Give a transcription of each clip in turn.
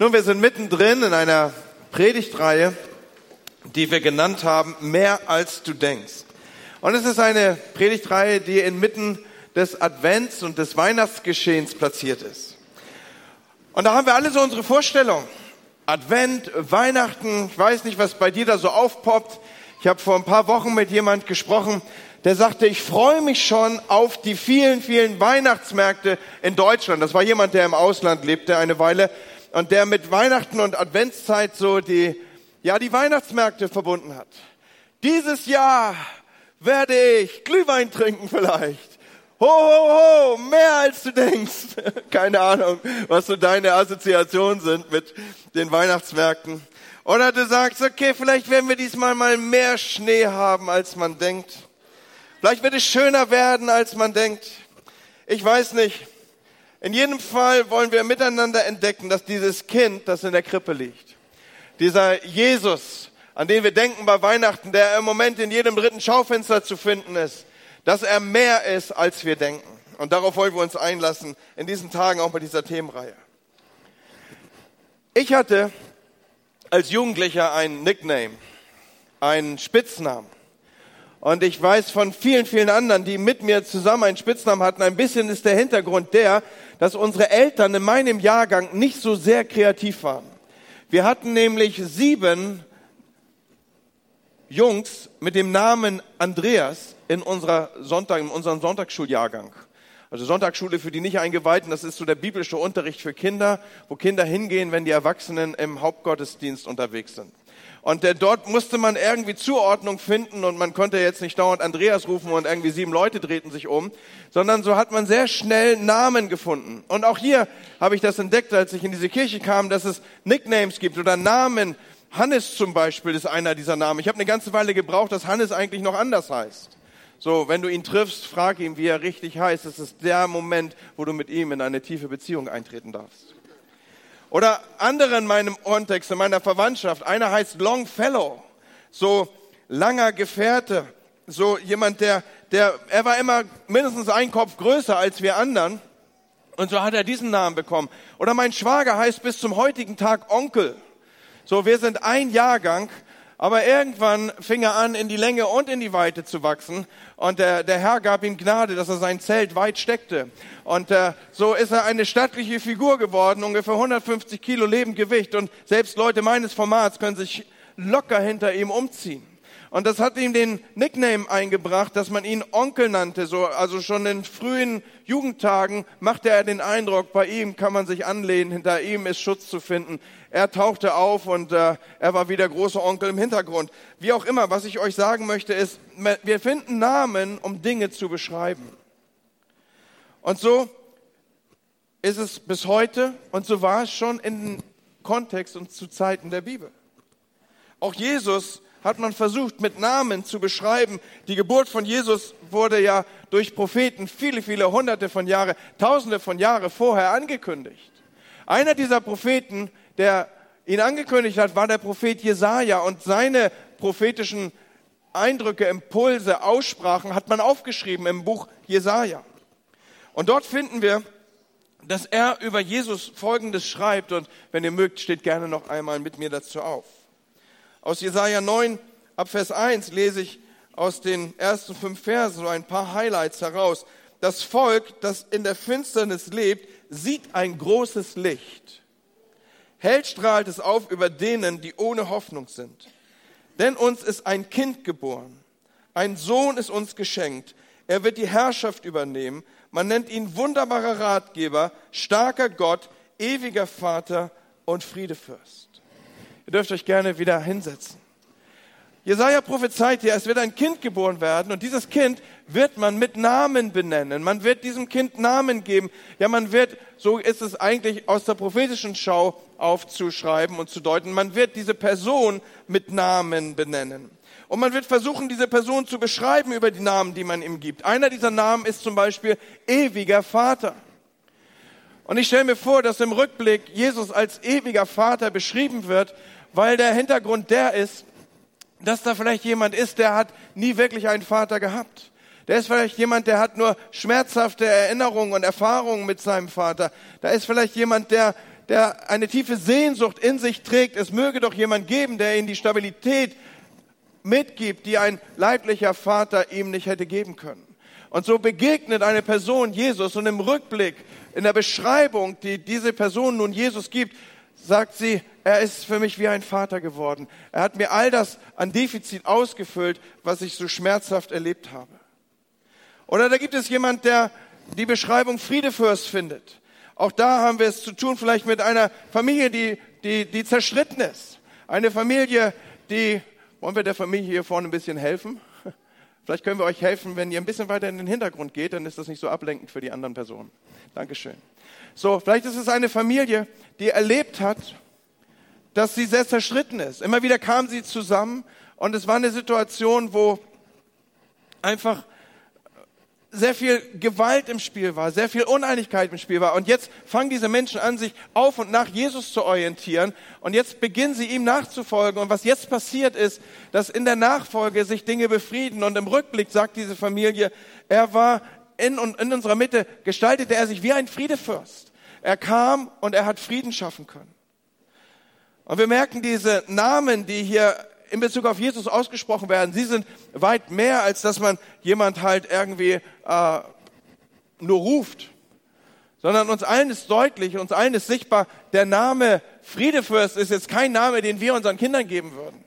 Nun, wir sind mittendrin in einer Predigtreihe, die wir genannt haben, mehr als du denkst. Und es ist eine Predigtreihe, die inmitten des Advents und des Weihnachtsgeschehens platziert ist. Und da haben wir alle so unsere Vorstellung. Advent, Weihnachten, ich weiß nicht, was bei dir da so aufpoppt. Ich habe vor ein paar Wochen mit jemand gesprochen, der sagte, ich freue mich schon auf die vielen, vielen Weihnachtsmärkte in Deutschland. Das war jemand, der im Ausland lebte eine Weile und der mit Weihnachten und Adventszeit so die, ja, die Weihnachtsmärkte verbunden hat. Dieses Jahr werde ich Glühwein trinken vielleicht. Ho, ho, ho, mehr als du denkst. Keine Ahnung, was so deine Assoziationen sind mit den Weihnachtsmärkten. Oder du sagst, okay, vielleicht werden wir diesmal mal mehr Schnee haben, als man denkt. Vielleicht wird es schöner werden, als man denkt. Ich weiß nicht. In jedem Fall wollen wir miteinander entdecken, dass dieses Kind, das in der Krippe liegt, dieser Jesus, an den wir denken bei Weihnachten, der im Moment in jedem dritten Schaufenster zu finden ist, dass er mehr ist, als wir denken. Und darauf wollen wir uns einlassen, in diesen Tagen auch bei dieser Themenreihe. Ich hatte als Jugendlicher einen Nickname, einen Spitznamen. Und ich weiß von vielen, vielen anderen, die mit mir zusammen einen Spitznamen hatten, ein bisschen ist der Hintergrund der, dass unsere Eltern in meinem Jahrgang nicht so sehr kreativ waren. Wir hatten nämlich sieben Jungs mit dem Namen Andreas in, unserer Sonntag, in unserem Sonntagsschuljahrgang. Also Sonntagsschule für die nicht eingeweihten, das ist so der biblische Unterricht für Kinder, wo Kinder hingehen, wenn die Erwachsenen im Hauptgottesdienst unterwegs sind. Und äh, dort musste man irgendwie Zuordnung finden und man konnte jetzt nicht dauernd Andreas rufen und irgendwie sieben Leute drehten sich um, sondern so hat man sehr schnell Namen gefunden. Und auch hier habe ich das entdeckt, als ich in diese Kirche kam, dass es Nicknames gibt oder Namen. Hannes zum Beispiel ist einer dieser Namen. Ich habe eine ganze Weile gebraucht, dass Hannes eigentlich noch anders heißt. So, wenn du ihn triffst, frag ihn, wie er richtig heißt. Es ist der Moment, wo du mit ihm in eine tiefe Beziehung eintreten darfst. Oder andere in meinem Kontext, in meiner Verwandtschaft. Einer heißt Longfellow, so langer Gefährte, so jemand, der, der, er war immer mindestens ein Kopf größer als wir anderen. Und so hat er diesen Namen bekommen. Oder mein Schwager heißt bis zum heutigen Tag Onkel. So, wir sind ein Jahrgang aber irgendwann fing er an, in die Länge und in die Weite zu wachsen. Und der, der Herr gab ihm Gnade, dass er sein Zelt weit steckte. Und äh, so ist er eine stattliche Figur geworden, ungefähr 150 Kilo Lebendgewicht. Und selbst Leute meines Formats können sich locker hinter ihm umziehen. Und das hat ihm den Nickname eingebracht, dass man ihn Onkel nannte. So, also schon in frühen Jugendtagen machte er den Eindruck, bei ihm kann man sich anlehnen, hinter ihm ist Schutz zu finden. Er tauchte auf und äh, er war wie der große Onkel im Hintergrund. Wie auch immer, was ich euch sagen möchte, ist, wir finden Namen, um Dinge zu beschreiben. Und so ist es bis heute und so war es schon in Kontext und zu Zeiten der Bibel. Auch Jesus hat man versucht, mit Namen zu beschreiben. Die Geburt von Jesus wurde ja durch Propheten viele, viele hunderte von Jahre, tausende von Jahre vorher angekündigt. Einer dieser Propheten, der ihn angekündigt hat, war der Prophet Jesaja und seine prophetischen Eindrücke, Impulse, Aussprachen hat man aufgeschrieben im Buch Jesaja. Und dort finden wir, dass er über Jesus Folgendes schreibt und wenn ihr mögt, steht gerne noch einmal mit mir dazu auf. Aus Jesaja 9 ab Vers 1 lese ich aus den ersten fünf Versen so ein paar Highlights heraus. Das Volk, das in der Finsternis lebt, sieht ein großes Licht. Hell strahlt es auf über denen, die ohne Hoffnung sind. Denn uns ist ein Kind geboren. Ein Sohn ist uns geschenkt. Er wird die Herrschaft übernehmen. Man nennt ihn wunderbarer Ratgeber, starker Gott, ewiger Vater und Friedefürst. Ihr dürft euch gerne wieder hinsetzen. Jesaja prophezeit hier, es wird ein Kind geboren werden und dieses Kind wird man mit Namen benennen. Man wird diesem Kind Namen geben. Ja, man wird, so ist es eigentlich aus der prophetischen Schau aufzuschreiben und zu deuten, man wird diese Person mit Namen benennen. Und man wird versuchen, diese Person zu beschreiben über die Namen, die man ihm gibt. Einer dieser Namen ist zum Beispiel ewiger Vater. Und ich stelle mir vor, dass im Rückblick Jesus als ewiger Vater beschrieben wird, weil der Hintergrund der ist, dass da vielleicht jemand ist, der hat nie wirklich einen Vater gehabt. Der ist vielleicht jemand, der hat nur schmerzhafte Erinnerungen und Erfahrungen mit seinem Vater. Da ist vielleicht jemand, der, der eine tiefe Sehnsucht in sich trägt, es möge doch jemand geben, der ihm die Stabilität mitgibt, die ein leiblicher Vater ihm nicht hätte geben können. Und so begegnet eine Person Jesus und im Rückblick, in der Beschreibung, die diese Person nun Jesus gibt, sagt sie, er ist für mich wie ein Vater geworden. Er hat mir all das an Defizit ausgefüllt, was ich so schmerzhaft erlebt habe. Oder da gibt es jemand, der die Beschreibung Friedefürst findet. Auch da haben wir es zu tun, vielleicht mit einer Familie, die, die, die zerschritten ist. Eine Familie, die, wollen wir der Familie hier vorne ein bisschen helfen? Vielleicht können wir euch helfen, wenn ihr ein bisschen weiter in den Hintergrund geht, dann ist das nicht so ablenkend für die anderen Personen. Dankeschön. So, vielleicht ist es eine Familie, die erlebt hat, dass sie sehr zerschritten ist. Immer wieder kam sie zusammen und es war eine Situation, wo einfach sehr viel Gewalt im Spiel war, sehr viel Uneinigkeit im Spiel war. Und jetzt fangen diese Menschen an, sich auf und nach Jesus zu orientieren. Und jetzt beginnen sie ihm nachzufolgen. Und was jetzt passiert ist, dass in der Nachfolge sich Dinge befrieden. Und im Rückblick sagt diese Familie, er war in, in unserer Mitte, gestaltete er sich wie ein Friedefürst. Er kam und er hat Frieden schaffen können. Und wir merken diese Namen, die hier in Bezug auf Jesus ausgesprochen werden, sie sind weit mehr, als dass man jemand halt irgendwie äh, nur ruft. Sondern uns allen ist deutlich, uns allen ist sichtbar, der Name Friedefürst ist jetzt kein Name, den wir unseren Kindern geben würden.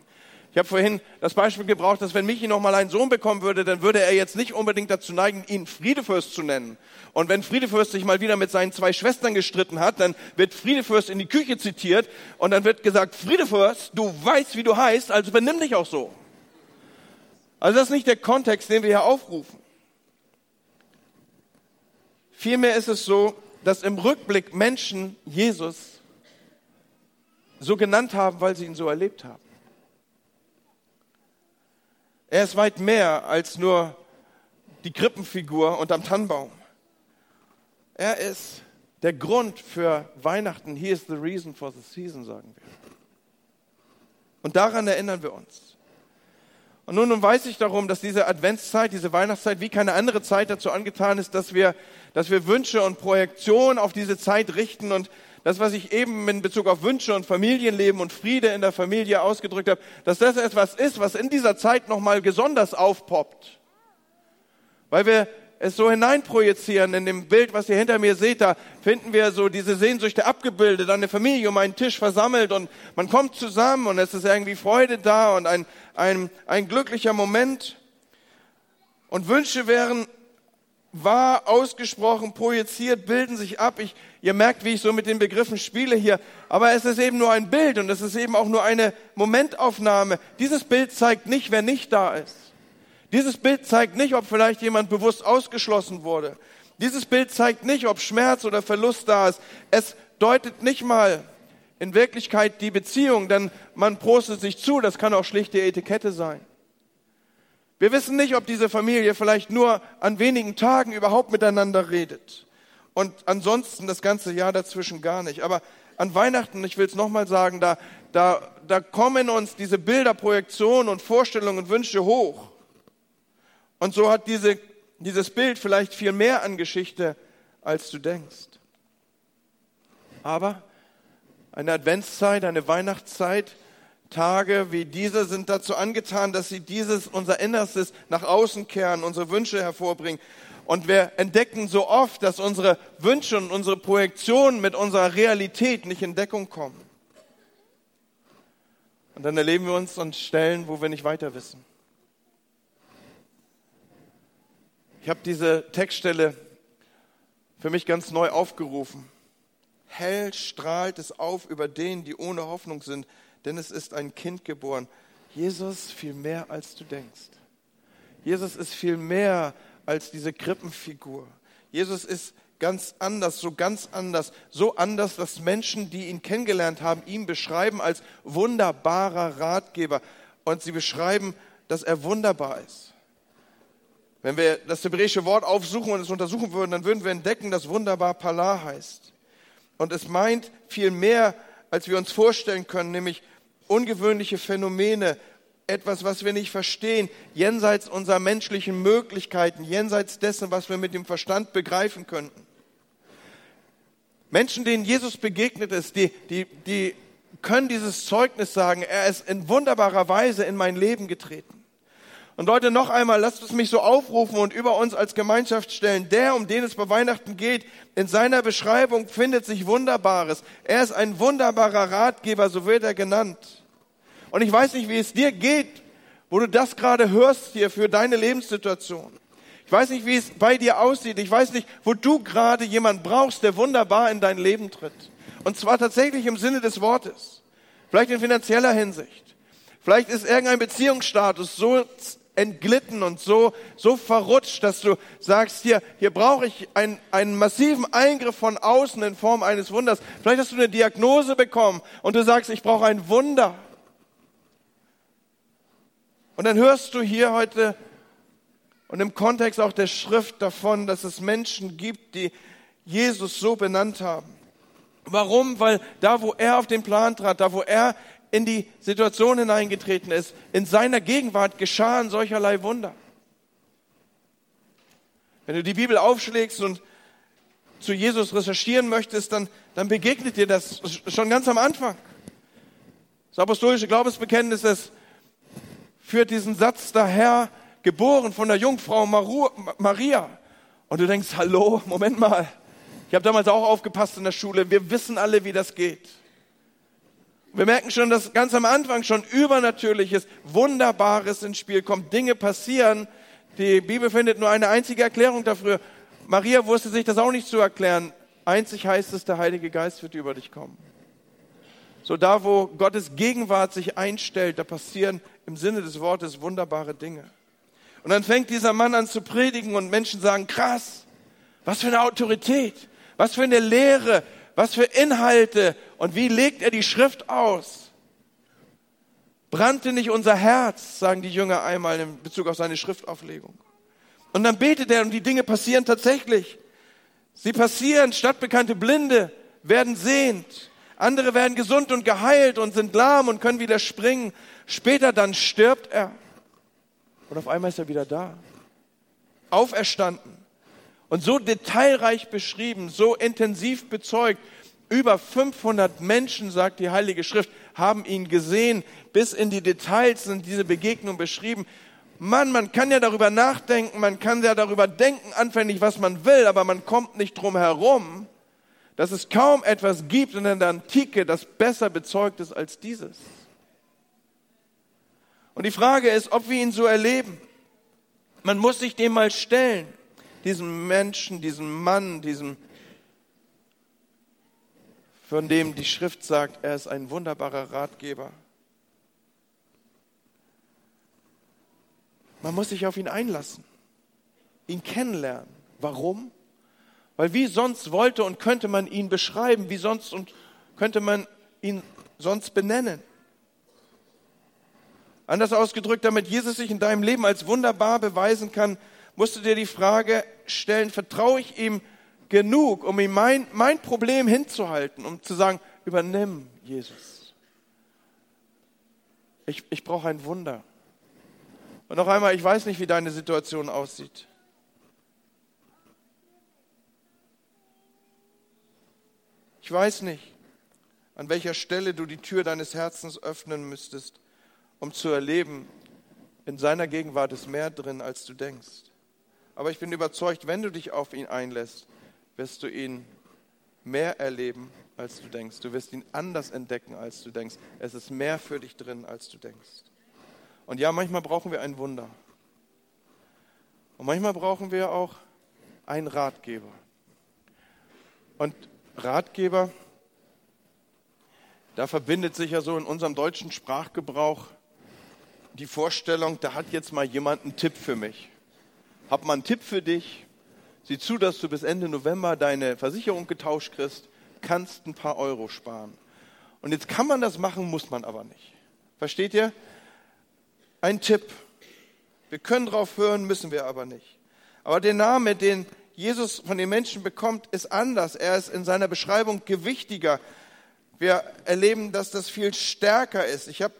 Ich habe vorhin das Beispiel gebraucht, dass wenn Michi noch mal einen Sohn bekommen würde, dann würde er jetzt nicht unbedingt dazu neigen, ihn Friedefürst zu nennen. Und wenn Friedefürst sich mal wieder mit seinen zwei Schwestern gestritten hat, dann wird Friedefürst in die Küche zitiert und dann wird gesagt, Friedefürst, du weißt, wie du heißt, also benimm dich auch so. Also das ist nicht der Kontext, den wir hier aufrufen. Vielmehr ist es so, dass im Rückblick Menschen Jesus so genannt haben, weil sie ihn so erlebt haben. Er ist weit mehr als nur die Krippenfigur unterm Tannenbaum. Er ist der Grund für Weihnachten. He is the reason for the season, sagen wir. Und daran erinnern wir uns. Und nun, nun weiß ich darum, dass diese Adventszeit, diese Weihnachtszeit wie keine andere Zeit dazu angetan ist, dass wir, dass wir Wünsche und Projektionen auf diese Zeit richten und das, was ich eben in Bezug auf Wünsche und Familienleben und Friede in der Familie ausgedrückt habe, dass das etwas ist, was in dieser Zeit nochmal besonders aufpoppt. Weil wir es so hineinprojizieren in dem Bild, was ihr hinter mir seht, da finden wir so diese Sehnsüchte abgebildet, eine Familie um einen Tisch versammelt und man kommt zusammen und es ist irgendwie Freude da und ein, ein, ein glücklicher Moment. Und Wünsche wären wahr ausgesprochen, projiziert, bilden sich ab. Ich, ihr merkt, wie ich so mit den Begriffen spiele hier. Aber es ist eben nur ein Bild und es ist eben auch nur eine Momentaufnahme. Dieses Bild zeigt nicht, wer nicht da ist. Dieses Bild zeigt nicht, ob vielleicht jemand bewusst ausgeschlossen wurde. Dieses Bild zeigt nicht, ob Schmerz oder Verlust da ist. Es deutet nicht mal in Wirklichkeit die Beziehung, denn man prostet sich zu. Das kann auch schlichte Etikette sein. Wir wissen nicht, ob diese Familie vielleicht nur an wenigen Tagen überhaupt miteinander redet und ansonsten das ganze Jahr dazwischen gar nicht. Aber an Weihnachten, ich will es nochmal sagen, da, da, da kommen uns diese Bilder, Projektionen und Vorstellungen und Wünsche hoch. Und so hat diese, dieses Bild vielleicht viel mehr an Geschichte, als du denkst. Aber eine Adventszeit, eine Weihnachtszeit Tage wie diese sind dazu angetan, dass sie dieses, unser Innerstes nach außen kehren, unsere Wünsche hervorbringen. Und wir entdecken so oft, dass unsere Wünsche und unsere Projektionen mit unserer Realität nicht in Deckung kommen. Und dann erleben wir uns an Stellen, wo wir nicht weiter wissen. Ich habe diese Textstelle für mich ganz neu aufgerufen. Hell strahlt es auf über denen, die ohne Hoffnung sind, denn es ist ein Kind geboren. Jesus viel mehr, als du denkst. Jesus ist viel mehr als diese Krippenfigur. Jesus ist ganz anders, so ganz anders, so anders, dass Menschen, die ihn kennengelernt haben, ihn beschreiben als wunderbarer Ratgeber. Und sie beschreiben, dass er wunderbar ist. Wenn wir das hebräische Wort aufsuchen und es untersuchen würden, dann würden wir entdecken, dass wunderbar Palah heißt. Und es meint viel mehr, als wir uns vorstellen können, nämlich ungewöhnliche Phänomene, etwas, was wir nicht verstehen, jenseits unserer menschlichen Möglichkeiten, jenseits dessen, was wir mit dem Verstand begreifen könnten. Menschen, denen Jesus begegnet ist, die, die, die können dieses Zeugnis sagen, er ist in wunderbarer Weise in mein Leben getreten. Und Leute, noch einmal, lasst es mich so aufrufen und über uns als Gemeinschaft stellen. Der, um den es bei Weihnachten geht, in seiner Beschreibung findet sich Wunderbares. Er ist ein wunderbarer Ratgeber, so wird er genannt. Und ich weiß nicht, wie es dir geht, wo du das gerade hörst hier für deine Lebenssituation. Ich weiß nicht, wie es bei dir aussieht. Ich weiß nicht, wo du gerade jemand brauchst, der wunderbar in dein Leben tritt. Und zwar tatsächlich im Sinne des Wortes. Vielleicht in finanzieller Hinsicht. Vielleicht ist irgendein Beziehungsstatus so entglitten und so, so verrutscht, dass du sagst, hier, hier brauche ich einen, einen massiven Eingriff von außen in Form eines Wunders. Vielleicht hast du eine Diagnose bekommen und du sagst, ich brauche ein Wunder. Und dann hörst du hier heute und im Kontext auch der Schrift davon, dass es Menschen gibt, die Jesus so benannt haben. Warum? Weil da, wo er auf den Plan trat, da, wo er in die Situation hineingetreten ist, in seiner Gegenwart geschahen solcherlei Wunder. Wenn du die Bibel aufschlägst und zu Jesus recherchieren möchtest, dann, dann begegnet dir das schon ganz am Anfang. Das apostolische Glaubensbekenntnis das führt diesen Satz daher, geboren von der Jungfrau Maria. Und du denkst, hallo, Moment mal. Ich habe damals auch aufgepasst in der Schule. Wir wissen alle, wie das geht. Wir merken schon, dass ganz am Anfang schon Übernatürliches, Wunderbares ins Spiel kommt. Dinge passieren. Die Bibel findet nur eine einzige Erklärung dafür. Maria wusste sich das auch nicht zu erklären. Einzig heißt es, der Heilige Geist wird über dich kommen. So da, wo Gottes Gegenwart sich einstellt, da passieren im Sinne des Wortes wunderbare Dinge. Und dann fängt dieser Mann an zu predigen und Menschen sagen, krass, was für eine Autorität, was für eine Lehre, was für Inhalte und wie legt er die Schrift aus? Brannte nicht unser Herz, sagen die Jünger einmal in Bezug auf seine Schriftauflegung. Und dann betet er und die Dinge passieren tatsächlich. Sie passieren, stadtbekannte Blinde werden sehend. Andere werden gesund und geheilt und sind lahm und können wieder springen. Später dann stirbt er. Und auf einmal ist er wieder da. Auferstanden. Und so detailreich beschrieben, so intensiv bezeugt, über 500 Menschen, sagt die Heilige Schrift, haben ihn gesehen. Bis in die Details sind diese Begegnungen beschrieben. Mann, man kann ja darüber nachdenken, man kann ja darüber denken, anfänglich, was man will, aber man kommt nicht drum herum, dass es kaum etwas gibt in der Antike, das besser bezeugt ist als dieses. Und die Frage ist, ob wir ihn so erleben. Man muss sich dem mal stellen, diesem Menschen, diesem Mann, diesem von dem die Schrift sagt, er ist ein wunderbarer Ratgeber. Man muss sich auf ihn einlassen, ihn kennenlernen. Warum? Weil wie sonst wollte und könnte man ihn beschreiben, wie sonst und könnte man ihn sonst benennen. Anders ausgedrückt, damit Jesus sich in deinem Leben als wunderbar beweisen kann, musst du dir die Frage stellen, vertraue ich ihm genug, um ihm mein, mein Problem hinzuhalten, um zu sagen, übernimm Jesus. Ich, ich brauche ein Wunder. Und noch einmal, ich weiß nicht, wie deine Situation aussieht. Ich weiß nicht, an welcher Stelle du die Tür deines Herzens öffnen müsstest, um zu erleben, in seiner Gegenwart ist mehr drin, als du denkst. Aber ich bin überzeugt, wenn du dich auf ihn einlässt, wirst du ihn mehr erleben, als du denkst. Du wirst ihn anders entdecken, als du denkst. Es ist mehr für dich drin, als du denkst. Und ja, manchmal brauchen wir ein Wunder. Und manchmal brauchen wir auch einen Ratgeber. Und Ratgeber, da verbindet sich ja so in unserem deutschen Sprachgebrauch die Vorstellung, da hat jetzt mal jemand einen Tipp für mich. Hab mal einen Tipp für dich, Sieh zu, dass du bis Ende November deine Versicherung getauscht kriegst, kannst ein paar Euro sparen. Und jetzt kann man das machen, muss man aber nicht. Versteht ihr? Ein Tipp. Wir können drauf hören, müssen wir aber nicht. Aber der Name, den Jesus von den Menschen bekommt, ist anders. Er ist in seiner Beschreibung gewichtiger. Wir erleben, dass das viel stärker ist. Ich habe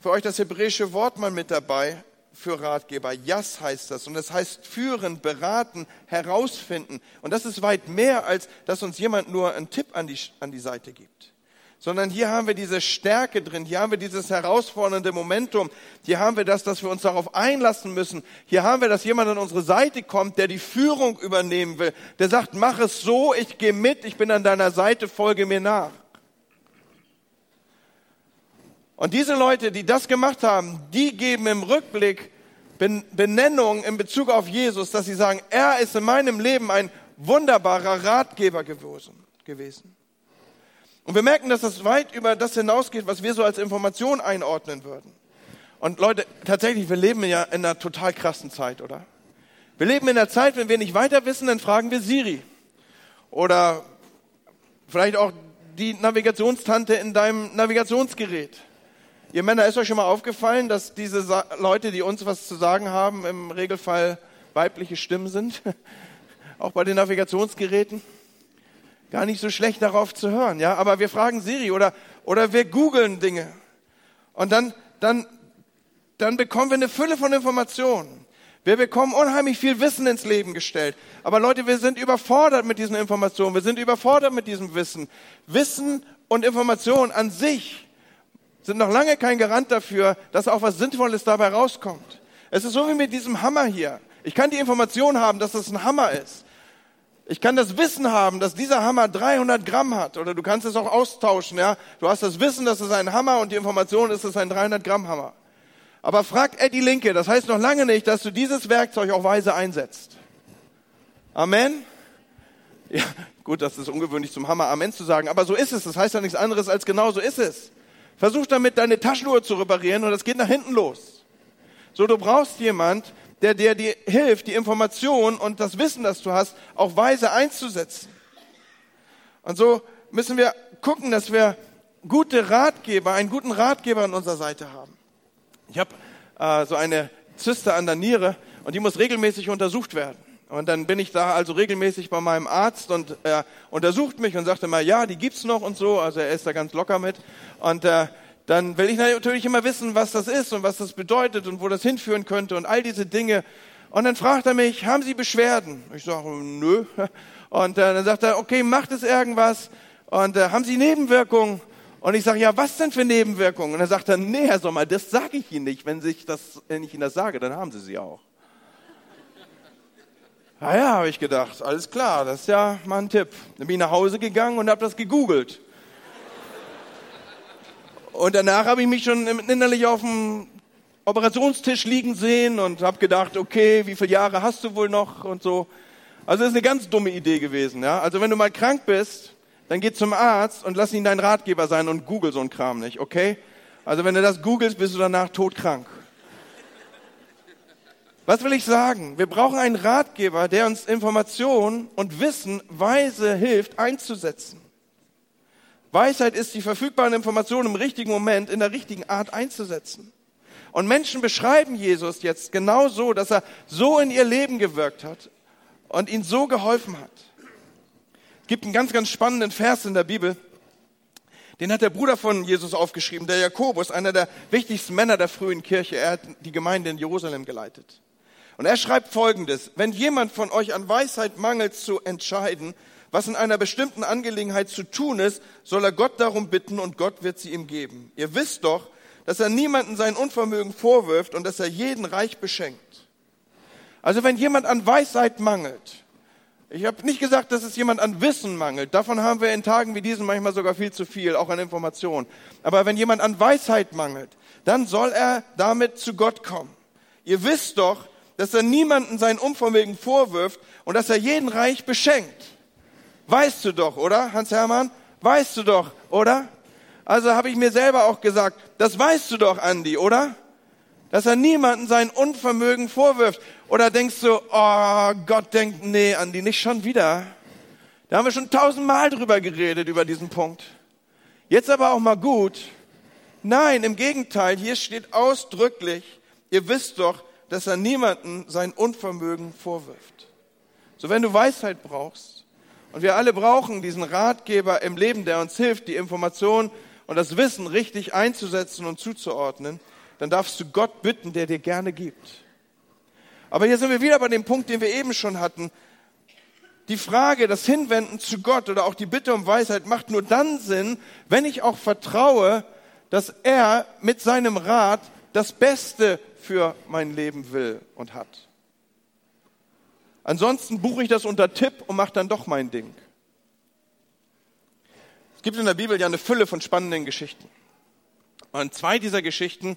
für euch das hebräische Wort mal mit dabei für Ratgeber. Jas heißt das. Und das heißt führen, beraten, herausfinden. Und das ist weit mehr, als dass uns jemand nur einen Tipp an die, an die Seite gibt. Sondern hier haben wir diese Stärke drin. Hier haben wir dieses herausfordernde Momentum. Hier haben wir das, dass wir uns darauf einlassen müssen. Hier haben wir, dass jemand an unsere Seite kommt, der die Führung übernehmen will. Der sagt, mach es so, ich gehe mit, ich bin an deiner Seite, folge mir nach. Und diese Leute, die das gemacht haben, die geben im Rückblick Benennung in Bezug auf Jesus, dass sie sagen, er ist in meinem Leben ein wunderbarer Ratgeber gewesen. Und wir merken, dass das weit über das hinausgeht, was wir so als Information einordnen würden. Und Leute, tatsächlich, wir leben ja in einer total krassen Zeit, oder? Wir leben in einer Zeit, wenn wir nicht weiter wissen, dann fragen wir Siri. Oder vielleicht auch die Navigationstante in deinem Navigationsgerät. Ihr Männer, ist euch schon mal aufgefallen, dass diese Leute, die uns was zu sagen haben, im Regelfall weibliche Stimmen sind? Auch bei den Navigationsgeräten? Gar nicht so schlecht darauf zu hören, ja? Aber wir fragen Siri oder, oder wir googeln Dinge. Und dann, dann, dann bekommen wir eine Fülle von Informationen. Wir bekommen unheimlich viel Wissen ins Leben gestellt. Aber Leute, wir sind überfordert mit diesen Informationen. Wir sind überfordert mit diesem Wissen. Wissen und Information an sich sind noch lange kein Garant dafür, dass auch was Sinnvolles dabei rauskommt. Es ist so wie mit diesem Hammer hier. Ich kann die Information haben, dass das ein Hammer ist. Ich kann das Wissen haben, dass dieser Hammer 300 Gramm hat. Oder du kannst es auch austauschen. Ja, du hast das Wissen, dass es ein Hammer und die Information ist, es ist ein 300 Gramm Hammer. Aber frag Eddie Linke. Das heißt noch lange nicht, dass du dieses Werkzeug auch weise einsetzt. Amen. Ja, gut, das ist ungewöhnlich zum Hammer Amen zu sagen, aber so ist es. Das heißt ja nichts anderes als genau so ist es. Versuch damit deine Taschenuhr zu reparieren und das geht nach hinten los. So, du brauchst jemand, der dir die hilft, die Information und das Wissen, das du hast, auch weise einzusetzen. Und so müssen wir gucken, dass wir gute Ratgeber, einen guten Ratgeber an unserer Seite haben. Ich habe äh, so eine Zyste an der Niere und die muss regelmäßig untersucht werden. Und dann bin ich da also regelmäßig bei meinem Arzt und er untersucht mich und sagte mal, ja, die gibt's noch und so. Also er ist da ganz locker mit. Und äh, dann will ich natürlich immer wissen, was das ist und was das bedeutet und wo das hinführen könnte und all diese Dinge. Und dann fragt er mich, haben Sie Beschwerden? Ich sage, nö. Und äh, dann sagt er, okay, macht es irgendwas? Und äh, haben Sie Nebenwirkungen? Und ich sage, ja, was denn für Nebenwirkungen? Und dann sagt er, nee, Herr Sommer, das sage ich Ihnen nicht. Wenn, sich das, wenn ich Ihnen das sage, dann haben Sie sie auch. Ah ja, habe ich gedacht, alles klar, das ist ja mal ein Tipp. Dann bin ich nach Hause gegangen und habe das gegoogelt. Und danach habe ich mich schon innerlich auf dem Operationstisch liegen sehen und habe gedacht, okay, wie viele Jahre hast du wohl noch und so. Also das ist eine ganz dumme Idee gewesen. Ja? Also wenn du mal krank bist, dann geh zum Arzt und lass ihn dein Ratgeber sein und google so einen Kram nicht, okay? Also wenn du das googelst, bist du danach todkrank. Was will ich sagen? Wir brauchen einen Ratgeber, der uns Informationen und Wissen weise hilft einzusetzen. Weisheit ist die verfügbaren Informationen im richtigen Moment in der richtigen Art einzusetzen. Und Menschen beschreiben Jesus jetzt genau so, dass er so in ihr Leben gewirkt hat und ihnen so geholfen hat. Es gibt einen ganz, ganz spannenden Vers in der Bibel. Den hat der Bruder von Jesus aufgeschrieben, der Jakobus, einer der wichtigsten Männer der frühen Kirche. Er hat die Gemeinde in Jerusalem geleitet. Und er schreibt Folgendes. Wenn jemand von euch an Weisheit mangelt zu entscheiden, was in einer bestimmten Angelegenheit zu tun ist, soll er Gott darum bitten und Gott wird sie ihm geben. Ihr wisst doch, dass er niemanden sein Unvermögen vorwirft und dass er jeden reich beschenkt. Also wenn jemand an Weisheit mangelt, ich habe nicht gesagt, dass es jemand an Wissen mangelt. Davon haben wir in Tagen wie diesen manchmal sogar viel zu viel, auch an Informationen. Aber wenn jemand an Weisheit mangelt, dann soll er damit zu Gott kommen. Ihr wisst doch, dass er niemanden sein Unvermögen vorwirft und dass er jeden reich beschenkt. Weißt du doch, oder, Hans-Hermann? Weißt du doch, oder? Also habe ich mir selber auch gesagt, das weißt du doch, Andi, oder? Dass er niemanden sein Unvermögen vorwirft. Oder denkst du, oh, Gott denkt, nee, Andi, nicht schon wieder. Da haben wir schon tausendmal drüber geredet, über diesen Punkt. Jetzt aber auch mal gut. Nein, im Gegenteil, hier steht ausdrücklich, ihr wisst doch, dass er niemanden sein Unvermögen vorwirft. So wenn du Weisheit brauchst, und wir alle brauchen diesen Ratgeber im Leben, der uns hilft, die Information und das Wissen richtig einzusetzen und zuzuordnen, dann darfst du Gott bitten, der dir gerne gibt. Aber hier sind wir wieder bei dem Punkt, den wir eben schon hatten. Die Frage, das Hinwenden zu Gott oder auch die Bitte um Weisheit macht nur dann Sinn, wenn ich auch vertraue, dass er mit seinem Rat das Beste für mein Leben will und hat. Ansonsten buche ich das unter Tipp und mache dann doch mein Ding. Es gibt in der Bibel ja eine Fülle von spannenden Geschichten. Und zwei dieser Geschichten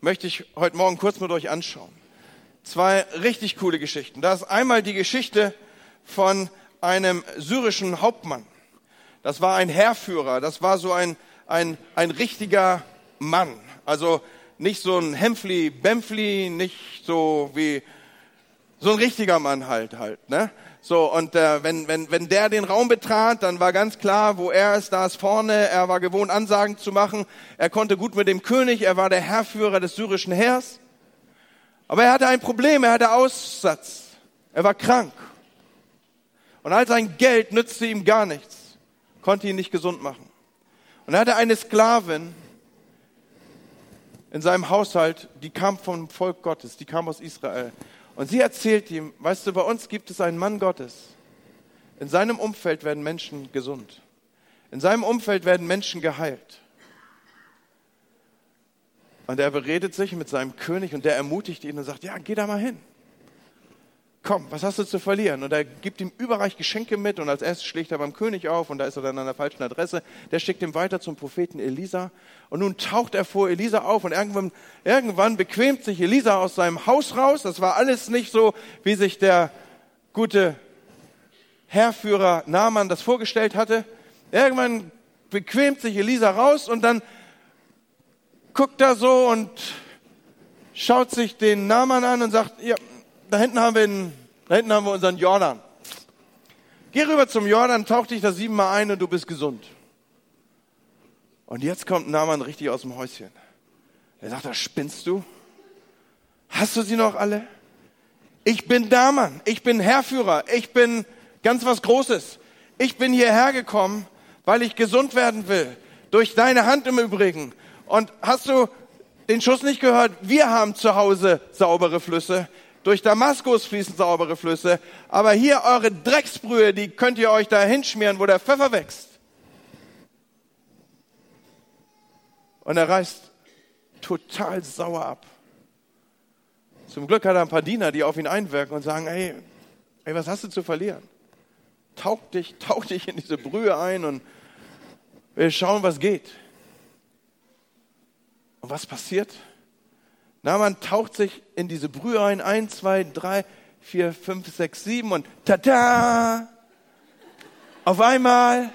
möchte ich heute Morgen kurz mit euch anschauen. Zwei richtig coole Geschichten. Da ist einmal die Geschichte von einem syrischen Hauptmann. Das war ein Heerführer, das war so ein, ein, ein richtiger Mann. Also nicht so ein Hemfli, Bemfli, nicht so wie so ein richtiger Mann halt halt, ne? So, und äh, wenn, wenn, wenn der den Raum betrat, dann war ganz klar, wo er ist, da ist vorne. Er war gewohnt, Ansagen zu machen. Er konnte gut mit dem König. Er war der Herrführer des syrischen Heers. Aber er hatte ein Problem. Er hatte Aussatz. Er war krank. Und all sein Geld nützte ihm gar nichts. Konnte ihn nicht gesund machen. Und er hatte eine Sklavin in seinem Haushalt, die kam vom Volk Gottes. Die kam aus Israel. Und sie erzählt ihm, weißt du, bei uns gibt es einen Mann Gottes. In seinem Umfeld werden Menschen gesund. In seinem Umfeld werden Menschen geheilt. Und er beredet sich mit seinem König und der ermutigt ihn und sagt, ja, geh da mal hin komm, was hast du zu verlieren? Und er gibt ihm überreich Geschenke mit und als erstes schlägt er beim König auf und da ist er dann an der falschen Adresse. Der schickt ihm weiter zum Propheten Elisa und nun taucht er vor Elisa auf und irgendwann, irgendwann bequemt sich Elisa aus seinem Haus raus. Das war alles nicht so, wie sich der gute Herrführer Naaman das vorgestellt hatte. Irgendwann bequemt sich Elisa raus und dann guckt er so und schaut sich den Naaman an und sagt, ja, da hinten haben wir, einen, da hinten haben wir unseren Jordan. Geh rüber zum Jordan, tauch dich da siebenmal ein und du bist gesund. Und jetzt kommt Naaman richtig aus dem Häuschen. Er sagt, da spinnst du? Hast du sie noch alle? Ich bin Naaman, ich bin Herrführer, ich bin ganz was Großes. Ich bin hierher gekommen, weil ich gesund werden will. Durch deine Hand im Übrigen. Und hast du den Schuss nicht gehört? Wir haben zu Hause saubere Flüsse. Durch Damaskus fließen saubere Flüsse. Aber hier eure Drecksbrühe, die könnt ihr euch da hinschmieren, wo der Pfeffer wächst. Und er reißt total sauer ab. Zum Glück hat er ein paar Diener, die auf ihn einwirken und sagen, hey, hey, was hast du zu verlieren? Tauch dich, tauch dich in diese Brühe ein und wir schauen, was geht. Und was passiert? Na, man taucht sich in diese Brühe ein. Eins, zwei, drei, vier, fünf, sechs, sieben und tada! Auf einmal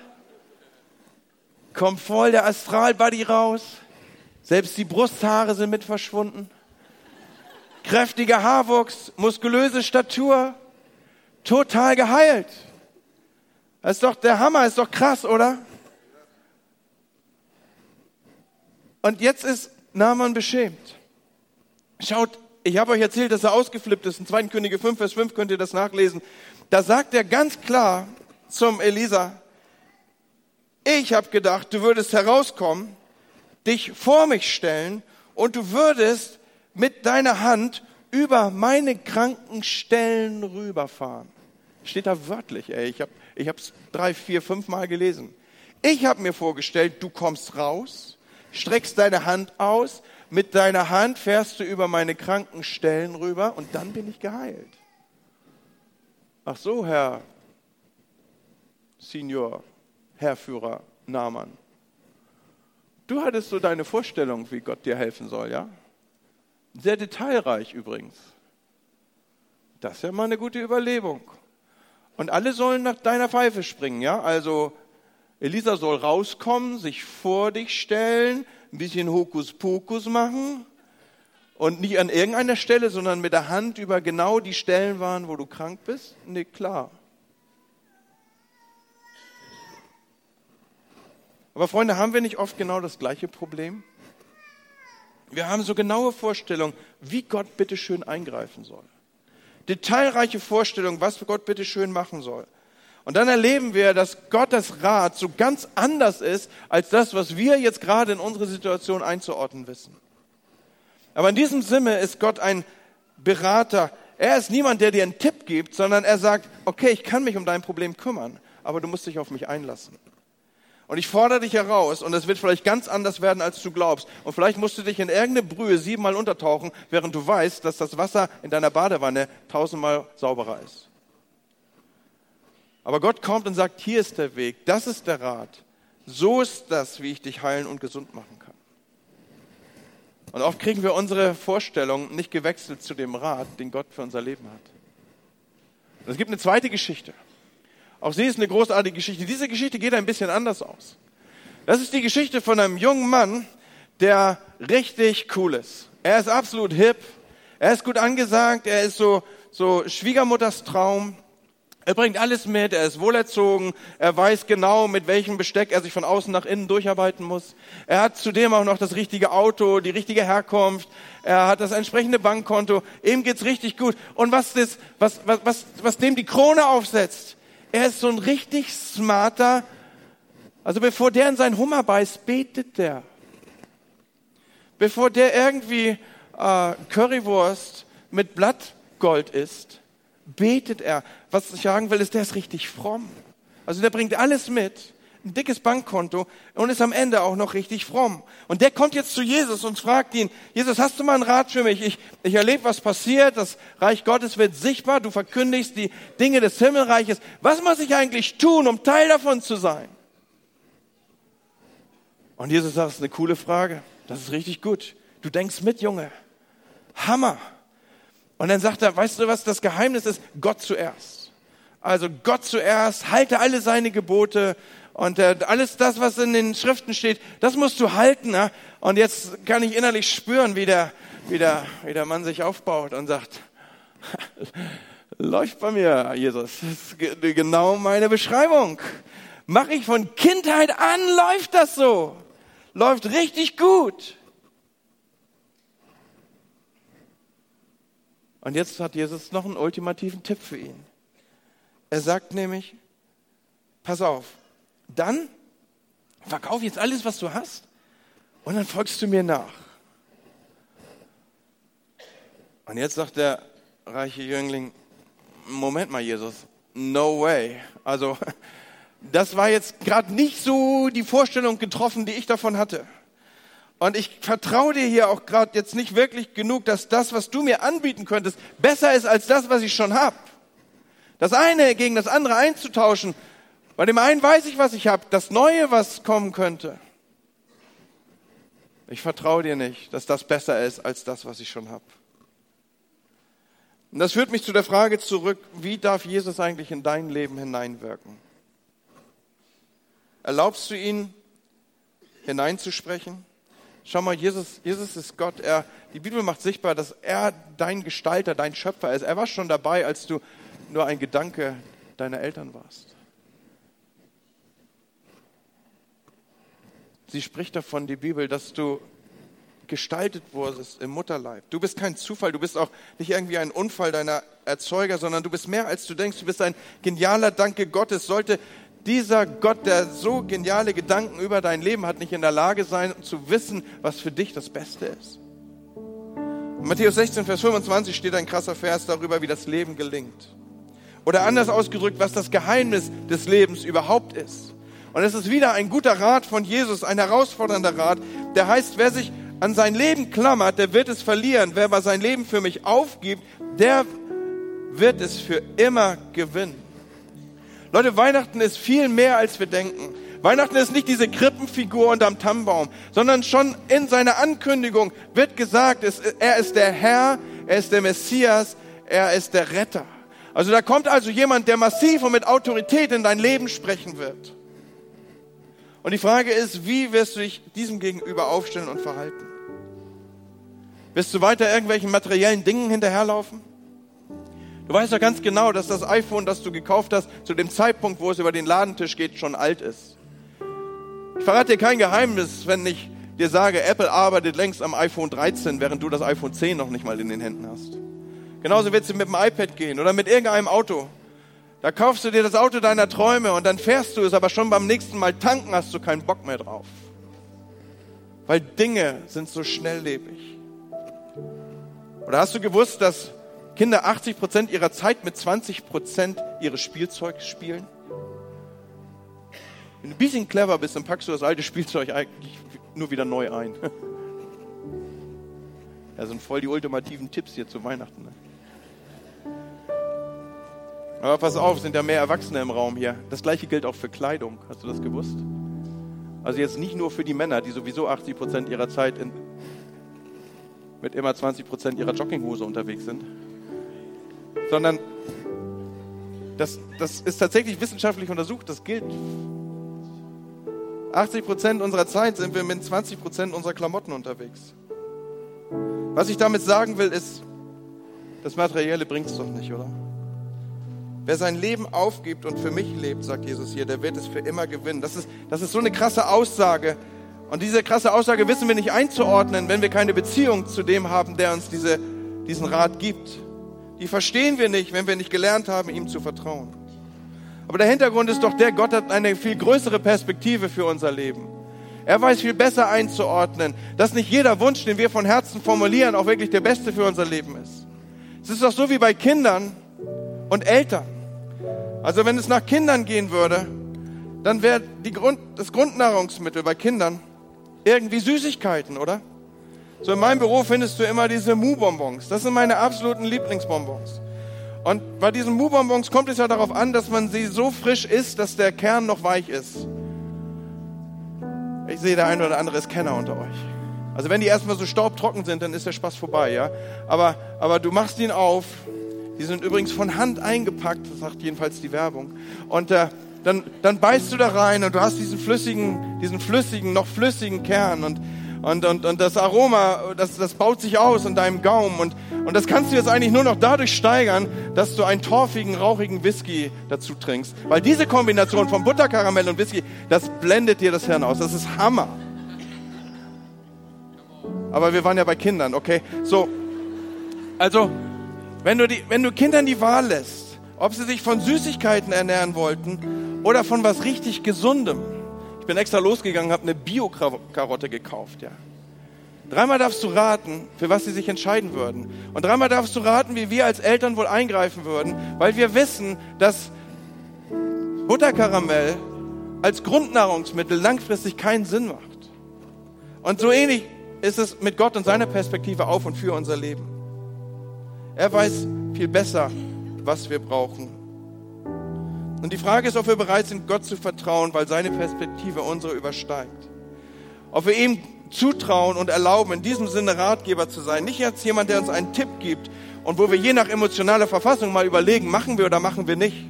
kommt voll der Astralbuddy raus. Selbst die Brusthaare sind mit verschwunden. Kräftiger Haarwuchs, muskulöse Statur, total geheilt. Das ist doch der Hammer, ist doch krass, oder? Und jetzt ist Naaman beschämt. Schaut, ich habe euch erzählt, dass er ausgeflippt ist. In 2. Könige 5, Vers 5 könnt ihr das nachlesen. Da sagt er ganz klar zum Elisa, ich habe gedacht, du würdest herauskommen, dich vor mich stellen und du würdest mit deiner Hand über meine kranken Stellen rüberfahren. Steht da wörtlich, ey. Ich habe ich es drei, vier, fünf Mal gelesen. Ich habe mir vorgestellt, du kommst raus, streckst deine Hand aus, mit deiner Hand fährst du über meine kranken Stellen rüber und dann bin ich geheilt. Ach so, Herr Senior, Herrführer Naaman. Du hattest so deine Vorstellung, wie Gott dir helfen soll, ja? Sehr detailreich übrigens. Das ist ja mal eine gute Überlegung. Und alle sollen nach deiner Pfeife springen, ja? Also Elisa soll rauskommen, sich vor dich stellen, ein bisschen Hokuspokus machen und nicht an irgendeiner Stelle, sondern mit der Hand über genau die Stellen waren, wo du krank bist? Nee, klar. Aber Freunde, haben wir nicht oft genau das gleiche Problem? Wir haben so genaue Vorstellungen, wie Gott bitte schön eingreifen soll. Detailreiche Vorstellungen, was Gott bitte schön machen soll. Und dann erleben wir, dass Gottes Rat so ganz anders ist als das, was wir jetzt gerade in unsere Situation einzuordnen wissen. Aber in diesem Sinne ist Gott ein Berater. Er ist niemand, der dir einen Tipp gibt, sondern er sagt, okay, ich kann mich um dein Problem kümmern, aber du musst dich auf mich einlassen. Und ich fordere dich heraus und es wird vielleicht ganz anders werden, als du glaubst. Und vielleicht musst du dich in irgendeine Brühe siebenmal untertauchen, während du weißt, dass das Wasser in deiner Badewanne tausendmal sauberer ist. Aber Gott kommt und sagt, hier ist der Weg, das ist der Rat. So ist das, wie ich dich heilen und gesund machen kann. Und oft kriegen wir unsere Vorstellung nicht gewechselt zu dem Rat, den Gott für unser Leben hat. Und es gibt eine zweite Geschichte. Auch sie ist eine großartige Geschichte. Diese Geschichte geht ein bisschen anders aus. Das ist die Geschichte von einem jungen Mann, der richtig cool ist. Er ist absolut hip. Er ist gut angesagt. Er ist so, so Schwiegermutters Traum. Er bringt alles mit, er ist wohlerzogen, er weiß genau, mit welchem Besteck er sich von außen nach innen durcharbeiten muss. Er hat zudem auch noch das richtige Auto, die richtige Herkunft, er hat das entsprechende Bankkonto, ihm geht's richtig gut. Und was, das, was, was, was, was dem die Krone aufsetzt, er ist so ein richtig smarter, also bevor der in seinen Hummer beißt, betet der. Bevor der irgendwie äh, Currywurst mit Blattgold isst, betet er. Was ich sagen will, ist, der ist richtig fromm. Also der bringt alles mit, ein dickes Bankkonto und ist am Ende auch noch richtig fromm. Und der kommt jetzt zu Jesus und fragt ihn, Jesus, hast du mal einen Rat für mich? Ich, ich erlebe, was passiert, das Reich Gottes wird sichtbar, du verkündigst die Dinge des Himmelreiches. Was muss ich eigentlich tun, um Teil davon zu sein? Und Jesus sagt, das ist eine coole Frage, das ist richtig gut. Du denkst mit, Junge. Hammer. Und dann sagt er, weißt du was, das Geheimnis ist Gott zuerst. Also Gott zuerst, halte alle seine Gebote und äh, alles das, was in den Schriften steht, das musst du halten. Ja? Und jetzt kann ich innerlich spüren, wie der, wie, der, wie der Mann sich aufbaut und sagt, läuft bei mir, Jesus. Das ist genau meine Beschreibung. Mache ich von Kindheit an, läuft das so. Läuft richtig gut. Und jetzt hat Jesus noch einen ultimativen Tipp für ihn. Er sagt nämlich, pass auf, dann verkauf jetzt alles, was du hast und dann folgst du mir nach. Und jetzt sagt der reiche Jüngling, Moment mal, Jesus, no way. Also, das war jetzt gerade nicht so die Vorstellung getroffen, die ich davon hatte. Und ich vertraue dir hier auch gerade jetzt nicht wirklich genug, dass das, was du mir anbieten könntest, besser ist als das, was ich schon habe. Das eine gegen das andere einzutauschen. Bei dem einen weiß ich, was ich habe, das Neue, was kommen könnte. Ich vertraue dir nicht, dass das besser ist als das, was ich schon habe. Und das führt mich zu der Frage zurück, wie darf Jesus eigentlich in dein Leben hineinwirken? Erlaubst du ihn hineinzusprechen? Schau mal, Jesus, Jesus ist Gott. Er, die Bibel macht sichtbar, dass er dein Gestalter, dein Schöpfer ist. Er war schon dabei, als du nur ein Gedanke deiner Eltern warst. Sie spricht davon, die Bibel, dass du gestaltet wurdest im Mutterleib. Du bist kein Zufall, du bist auch nicht irgendwie ein Unfall deiner Erzeuger, sondern du bist mehr als du denkst. Du bist ein genialer Danke Gottes. Sollte dieser Gott, der so geniale Gedanken über dein Leben hat, nicht in der Lage sein zu wissen, was für dich das Beste ist. In Matthäus 16, Vers 25 steht ein krasser Vers darüber, wie das Leben gelingt. Oder anders ausgedrückt, was das Geheimnis des Lebens überhaupt ist. Und es ist wieder ein guter Rat von Jesus, ein herausfordernder Rat, der heißt, wer sich an sein Leben klammert, der wird es verlieren. Wer aber sein Leben für mich aufgibt, der wird es für immer gewinnen. Leute, Weihnachten ist viel mehr, als wir denken. Weihnachten ist nicht diese Krippenfigur unterm Tannenbaum, sondern schon in seiner Ankündigung wird gesagt, er ist der Herr, er ist der Messias, er ist der Retter. Also da kommt also jemand, der massiv und mit Autorität in dein Leben sprechen wird. Und die Frage ist, wie wirst du dich diesem gegenüber aufstellen und verhalten? Wirst du weiter irgendwelchen materiellen Dingen hinterherlaufen? Du weißt doch ganz genau, dass das iPhone, das du gekauft hast, zu dem Zeitpunkt, wo es über den Ladentisch geht, schon alt ist. Ich verrate dir kein Geheimnis, wenn ich dir sage, Apple arbeitet längst am iPhone 13, während du das iPhone 10 noch nicht mal in den Händen hast. Genauso wird es mit dem iPad gehen oder mit irgendeinem Auto. Da kaufst du dir das Auto deiner Träume und dann fährst du es, aber schon beim nächsten Mal tanken hast du keinen Bock mehr drauf. Weil Dinge sind so schnelllebig. Oder hast du gewusst, dass Kinder 80 Prozent ihrer Zeit mit 20 Prozent ihres Spielzeugs spielen? Wenn du ein bisschen clever bist, dann packst du das alte Spielzeug eigentlich nur wieder neu ein. Das sind voll die ultimativen Tipps hier zu Weihnachten. Ne? Aber pass auf, sind ja mehr Erwachsene im Raum hier. Das gleiche gilt auch für Kleidung. Hast du das gewusst? Also jetzt nicht nur für die Männer, die sowieso 80 Prozent ihrer Zeit in, mit immer 20 Prozent ihrer Jogginghose unterwegs sind, sondern das, das ist tatsächlich wissenschaftlich untersucht. Das gilt. 80 Prozent unserer Zeit sind wir mit 20 Prozent unserer Klamotten unterwegs. Was ich damit sagen will, ist, das Materielle bringt es doch nicht, oder? Wer sein Leben aufgibt und für mich lebt, sagt Jesus hier, der wird es für immer gewinnen. Das ist, das ist so eine krasse Aussage. Und diese krasse Aussage wissen wir nicht einzuordnen, wenn wir keine Beziehung zu dem haben, der uns diese, diesen Rat gibt. Die verstehen wir nicht, wenn wir nicht gelernt haben, ihm zu vertrauen. Aber der Hintergrund ist doch der, Gott hat eine viel größere Perspektive für unser Leben. Er weiß viel besser einzuordnen, dass nicht jeder Wunsch, den wir von Herzen formulieren, auch wirklich der beste für unser Leben ist. Es ist doch so wie bei Kindern und Eltern. Also wenn es nach Kindern gehen würde, dann wäre Grund, das Grundnahrungsmittel bei Kindern irgendwie Süßigkeiten, oder? So in meinem Büro findest du immer diese Mu-Bonbons. Das sind meine absoluten Lieblingsbonbons. Und bei diesen Mu-Bonbons kommt es ja darauf an, dass man sie so frisch isst, dass der Kern noch weich ist. Ich sehe, der eine oder andere ist Kenner unter euch. Also wenn die erstmal so staubtrocken sind, dann ist der Spaß vorbei, ja. Aber, aber du machst ihn auf, die sind übrigens von Hand eingepackt, das sagt jedenfalls die Werbung. Und äh, dann, dann beißt du da rein und du hast diesen flüssigen, diesen flüssigen, noch flüssigen Kern und, und, und, und das Aroma, das, das baut sich aus in deinem Gaumen und, und das kannst du jetzt eigentlich nur noch dadurch steigern, dass du einen torfigen, rauchigen Whisky dazu trinkst. Weil diese Kombination von Butterkaramell und Whisky, das blendet dir das Hirn aus. Das ist Hammer. Aber wir waren ja bei Kindern, okay? So, also wenn du, die, wenn du Kindern die Wahl lässt, ob sie sich von Süßigkeiten ernähren wollten oder von was richtig Gesundem. Ich bin extra losgegangen, habe eine Bio-Karotte gekauft, ja. Dreimal darfst du raten, für was sie sich entscheiden würden. Und dreimal darfst du raten, wie wir als Eltern wohl eingreifen würden, weil wir wissen, dass Butterkaramell als Grundnahrungsmittel langfristig keinen Sinn macht. Und so ähnlich ist es mit Gott und seiner Perspektive auf und für unser Leben. Er weiß viel besser, was wir brauchen. Und die Frage ist, ob wir bereit sind, Gott zu vertrauen, weil seine Perspektive unsere übersteigt. Ob wir ihm zutrauen und erlauben, in diesem Sinne Ratgeber zu sein. Nicht als jemand, der uns einen Tipp gibt und wo wir je nach emotionaler Verfassung mal überlegen, machen wir oder machen wir nicht.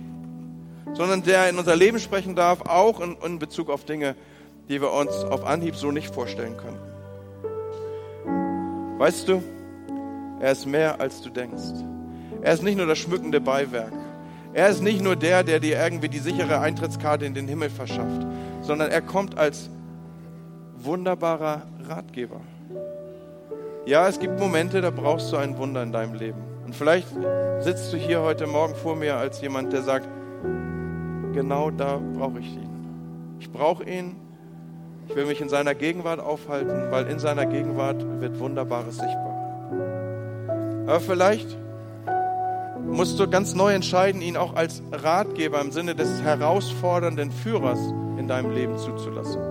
Sondern der in unser Leben sprechen darf, auch in, in Bezug auf Dinge, die wir uns auf Anhieb so nicht vorstellen können. Weißt du, er ist mehr, als du denkst. Er ist nicht nur das schmückende Beiwerk. Er ist nicht nur der, der dir irgendwie die sichere Eintrittskarte in den Himmel verschafft, sondern er kommt als wunderbarer Ratgeber. Ja, es gibt Momente, da brauchst du ein Wunder in deinem Leben. Und vielleicht sitzt du hier heute Morgen vor mir als jemand, der sagt, genau da brauche ich ihn. Ich brauche ihn. Ich will mich in seiner Gegenwart aufhalten, weil in seiner Gegenwart wird Wunderbares sichtbar. Aber vielleicht musst du ganz neu entscheiden, ihn auch als Ratgeber im Sinne des herausfordernden Führers in deinem Leben zuzulassen.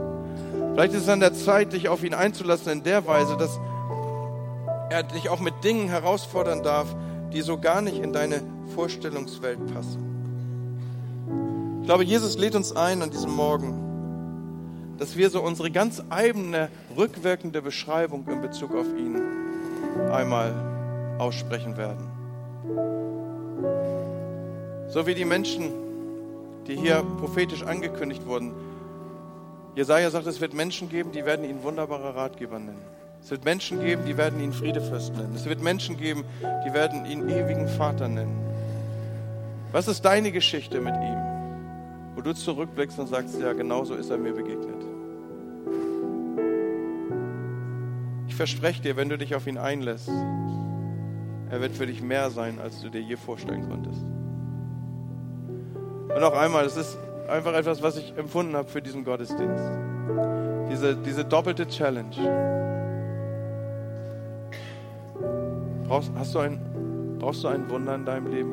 Vielleicht ist es an der Zeit, dich auf ihn einzulassen in der Weise, dass er dich auch mit Dingen herausfordern darf, die so gar nicht in deine Vorstellungswelt passen. Ich glaube, Jesus lädt uns ein an diesem Morgen, dass wir so unsere ganz eigene, rückwirkende Beschreibung in Bezug auf ihn einmal aussprechen werden. So wie die Menschen, die hier prophetisch angekündigt wurden. Jesaja sagt, es wird Menschen geben, die werden ihn wunderbarer Ratgeber nennen. Es wird Menschen geben, die werden ihn Friedefürst nennen. Es wird Menschen geben, die werden ihn ewigen Vater nennen. Was ist deine Geschichte mit ihm? Wo du zurückblickst und sagst, ja, genau so ist er mir begegnet. Ich verspreche dir, wenn du dich auf ihn einlässt, er wird für dich mehr sein, als du dir je vorstellen konntest. Und noch einmal, es ist einfach etwas, was ich empfunden habe für diesen Gottesdienst. Diese, diese doppelte Challenge. Brauchst, hast du ein, brauchst du ein Wunder in deinem Leben?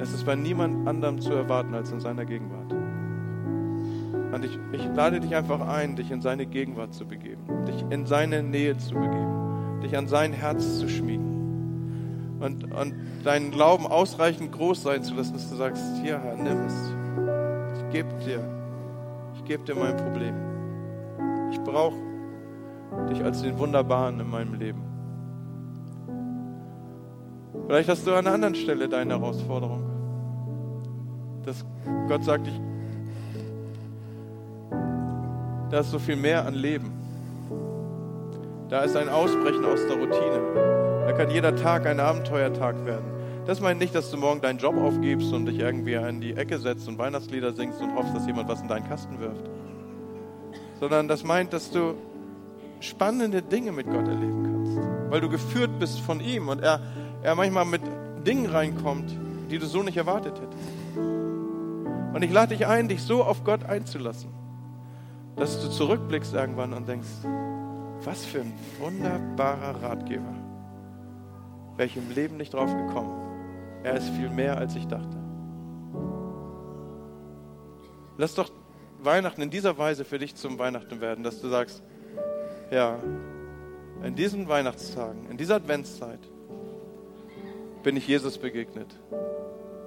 Es ist bei niemand anderem zu erwarten als in seiner Gegenwart. Und ich, ich lade dich einfach ein, dich in seine Gegenwart zu begeben, dich in seine Nähe zu begeben, dich an sein Herz zu schmiegen und, und deinen Glauben ausreichend groß sein zu lassen, dass du sagst, hier Herr, nimm es. Ich gebe dir, ich gebe dir mein Problem. Ich brauche dich als den Wunderbaren in meinem Leben. Vielleicht hast du an einer anderen Stelle deine Herausforderung. Dass Gott sagt, ich da ist so viel mehr an Leben. Da ist ein Ausbrechen aus der Routine. Da kann jeder Tag ein Abenteuertag werden. Das meint nicht, dass du morgen deinen Job aufgibst und dich irgendwie in die Ecke setzt und Weihnachtslieder singst und hoffst, dass jemand was in deinen Kasten wirft. Sondern das meint, dass du spannende Dinge mit Gott erleben kannst. Weil du geführt bist von ihm und er, er manchmal mit Dingen reinkommt, die du so nicht erwartet hättest. Und ich lade dich ein, dich so auf Gott einzulassen dass du zurückblickst irgendwann und denkst, was für ein wunderbarer Ratgeber. Wäre ich im Leben nicht drauf gekommen. Er ist viel mehr, als ich dachte. Lass doch Weihnachten in dieser Weise für dich zum Weihnachten werden, dass du sagst, ja, in diesen Weihnachtstagen, in dieser Adventszeit bin ich Jesus begegnet.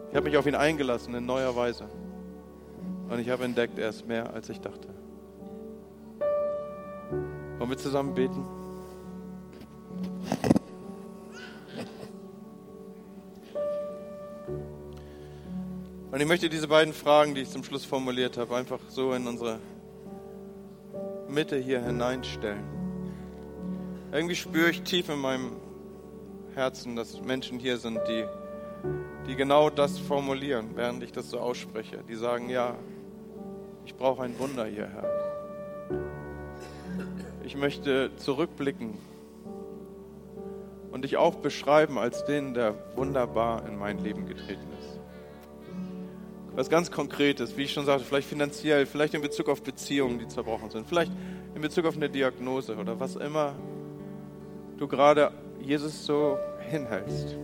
Ich habe mich auf ihn eingelassen in neuer Weise. Und ich habe entdeckt, er ist mehr, als ich dachte. Wollen wir zusammen beten? Ich möchte diese beiden Fragen, die ich zum Schluss formuliert habe, einfach so in unsere Mitte hier hineinstellen. Irgendwie spüre ich tief in meinem Herzen, dass Menschen hier sind, die, die genau das formulieren, während ich das so ausspreche. Die sagen, ja, ich brauche ein Wunder hier, Herr. Ich möchte zurückblicken und dich auch beschreiben als den, der wunderbar in mein Leben getreten ist. Was ganz Konkretes, wie ich schon sagte, vielleicht finanziell, vielleicht in Bezug auf Beziehungen, die zerbrochen sind, vielleicht in Bezug auf eine Diagnose oder was immer du gerade Jesus so hinhältst.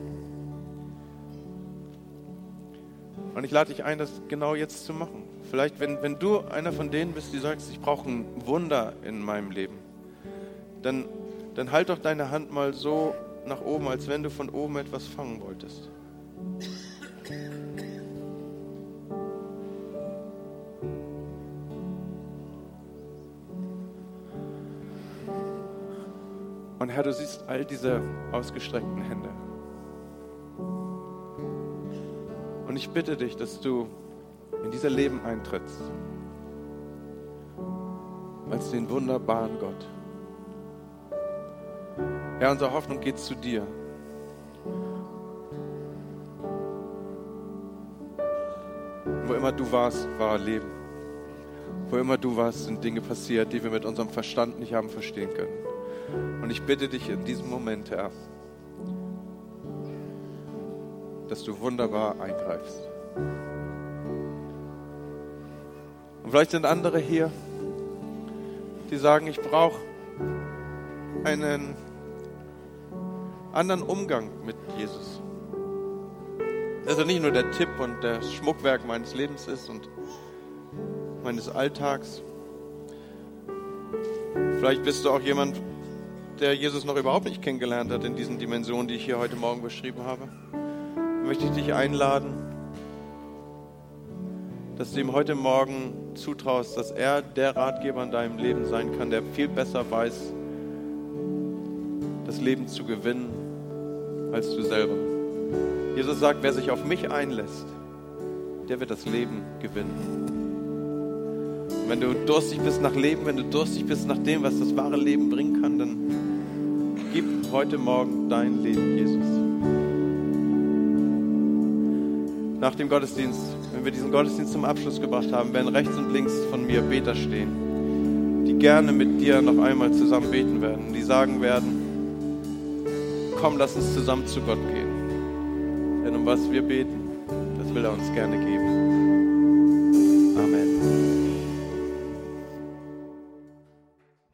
Und ich lade dich ein, das genau jetzt zu machen. Vielleicht, wenn, wenn du einer von denen bist, die sagst, ich brauche ein Wunder in meinem Leben, dann, dann halt doch deine Hand mal so nach oben, als wenn du von oben etwas fangen wolltest. Du siehst all diese ausgestreckten Hände. Und ich bitte dich, dass du in dieser Leben eintrittst als den wunderbaren Gott. Herr, unsere Hoffnung geht zu dir. Wo immer du warst, war Leben. Wo immer du warst, sind Dinge passiert, die wir mit unserem Verstand nicht haben verstehen können. Und ich bitte dich in diesem Moment, Herr, dass du wunderbar eingreifst. Und vielleicht sind andere hier, die sagen, ich brauche einen anderen Umgang mit Jesus. Also nicht nur der Tipp und das Schmuckwerk meines Lebens ist und meines Alltags. Vielleicht bist du auch jemand, der Jesus noch überhaupt nicht kennengelernt hat in diesen Dimensionen, die ich hier heute Morgen beschrieben habe. Möchte ich dich einladen, dass du ihm heute Morgen zutraust, dass er der Ratgeber in deinem Leben sein kann, der viel besser weiß, das Leben zu gewinnen als du selber. Jesus sagt, wer sich auf mich einlässt, der wird das Leben gewinnen. Wenn du durstig bist nach Leben, wenn du durstig bist nach dem, was das wahre Leben bringen kann, heute Morgen dein Leben, Jesus. Nach dem Gottesdienst, wenn wir diesen Gottesdienst zum Abschluss gebracht haben, werden rechts und links von mir Beter stehen, die gerne mit dir noch einmal zusammen beten werden, die sagen werden, komm, lass uns zusammen zu Gott gehen. Denn um was wir beten, das will er uns gerne geben.